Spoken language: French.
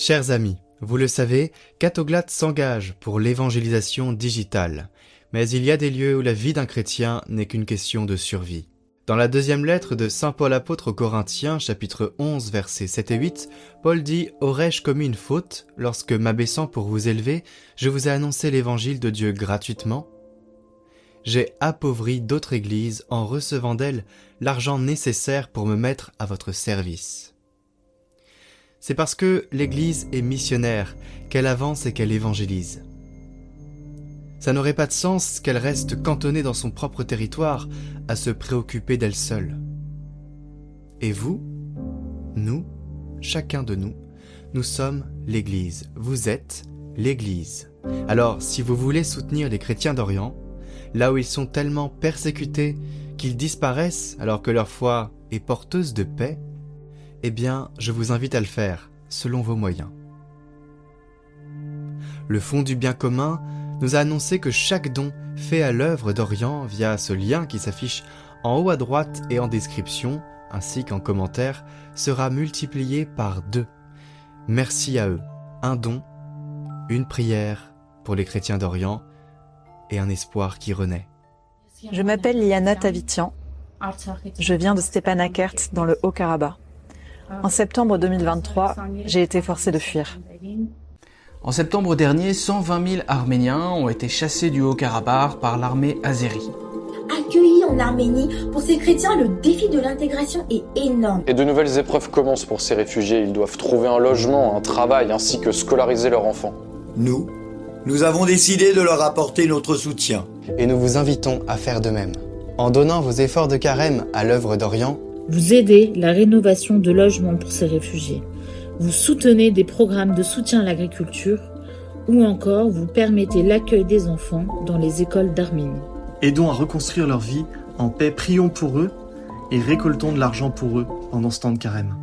Chers amis, vous le savez, Catoglat s'engage pour l'évangélisation digitale, mais il y a des lieux où la vie d'un chrétien n'est qu'une question de survie. Dans la deuxième lettre de Saint Paul apôtre aux Corinthiens, chapitre 11, versets 7 et 8, Paul dit Aurais-je commis une faute lorsque, m'abaissant pour vous élever, je vous ai annoncé l'évangile de Dieu gratuitement? J'ai appauvri d'autres églises en recevant d'elles l'argent nécessaire pour me mettre à votre service. C'est parce que l'Église est missionnaire qu'elle avance et qu'elle évangélise. Ça n'aurait pas de sens qu'elle reste cantonnée dans son propre territoire à se préoccuper d'elle seule. Et vous, nous, chacun de nous, nous sommes l'Église. Vous êtes l'Église. Alors, si vous voulez soutenir les chrétiens d'Orient, là où ils sont tellement persécutés qu'ils disparaissent alors que leur foi est porteuse de paix, eh bien, je vous invite à le faire selon vos moyens. Le Fonds du bien commun nous a annoncé que chaque don fait à l'œuvre d'Orient via ce lien qui s'affiche en haut à droite et en description, ainsi qu'en commentaire, sera multiplié par deux. Merci à eux. Un don, une prière pour les chrétiens d'Orient et un espoir qui renaît. Je m'appelle Liana Tavitian. Je viens de Stepanakert dans le Haut-Karabakh. En septembre 2023, j'ai été forcé de fuir. En septembre dernier, 120 000 Arméniens ont été chassés du Haut-Karabakh par l'armée azérie. Accueillis en Arménie, pour ces chrétiens, le défi de l'intégration est énorme. Et de nouvelles épreuves commencent pour ces réfugiés. Ils doivent trouver un logement, un travail, ainsi que scolariser leurs enfants. Nous, nous avons décidé de leur apporter notre soutien. Et nous vous invitons à faire de même. En donnant vos efforts de carême à l'œuvre d'Orient, vous aidez la rénovation de logements pour ces réfugiés. Vous soutenez des programmes de soutien à l'agriculture ou encore vous permettez l'accueil des enfants dans les écoles d'Arménie. Aidons à reconstruire leur vie en paix, prions pour eux et récoltons de l'argent pour eux pendant ce temps de carême.